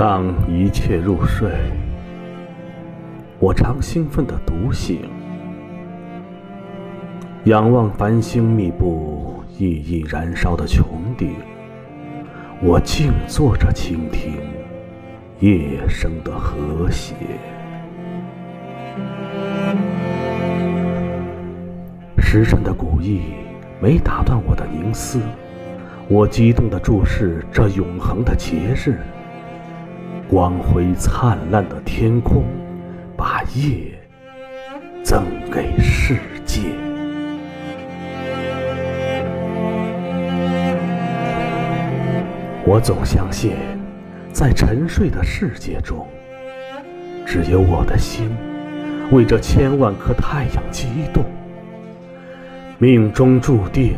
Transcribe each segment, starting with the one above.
当一切入睡，我常兴奋地独醒，仰望繁星密布、熠熠燃烧的穹顶，我静坐着倾听夜声的和谐。时辰的古意没打断我的凝思，我激动地注视这永恒的节日。光辉灿烂的天空，把夜赠给世界。我总相信，在沉睡的世界中，只有我的心为这千万颗太阳激动。命中注定，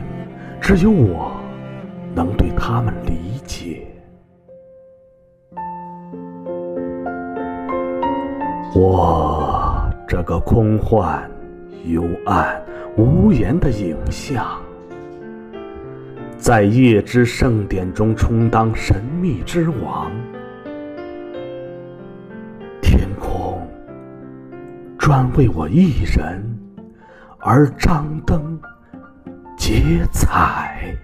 只有我能对他们理解。我这个空幻、幽暗、无言的影像，在夜之盛典中充当神秘之王。天空专为我一人而张灯结彩。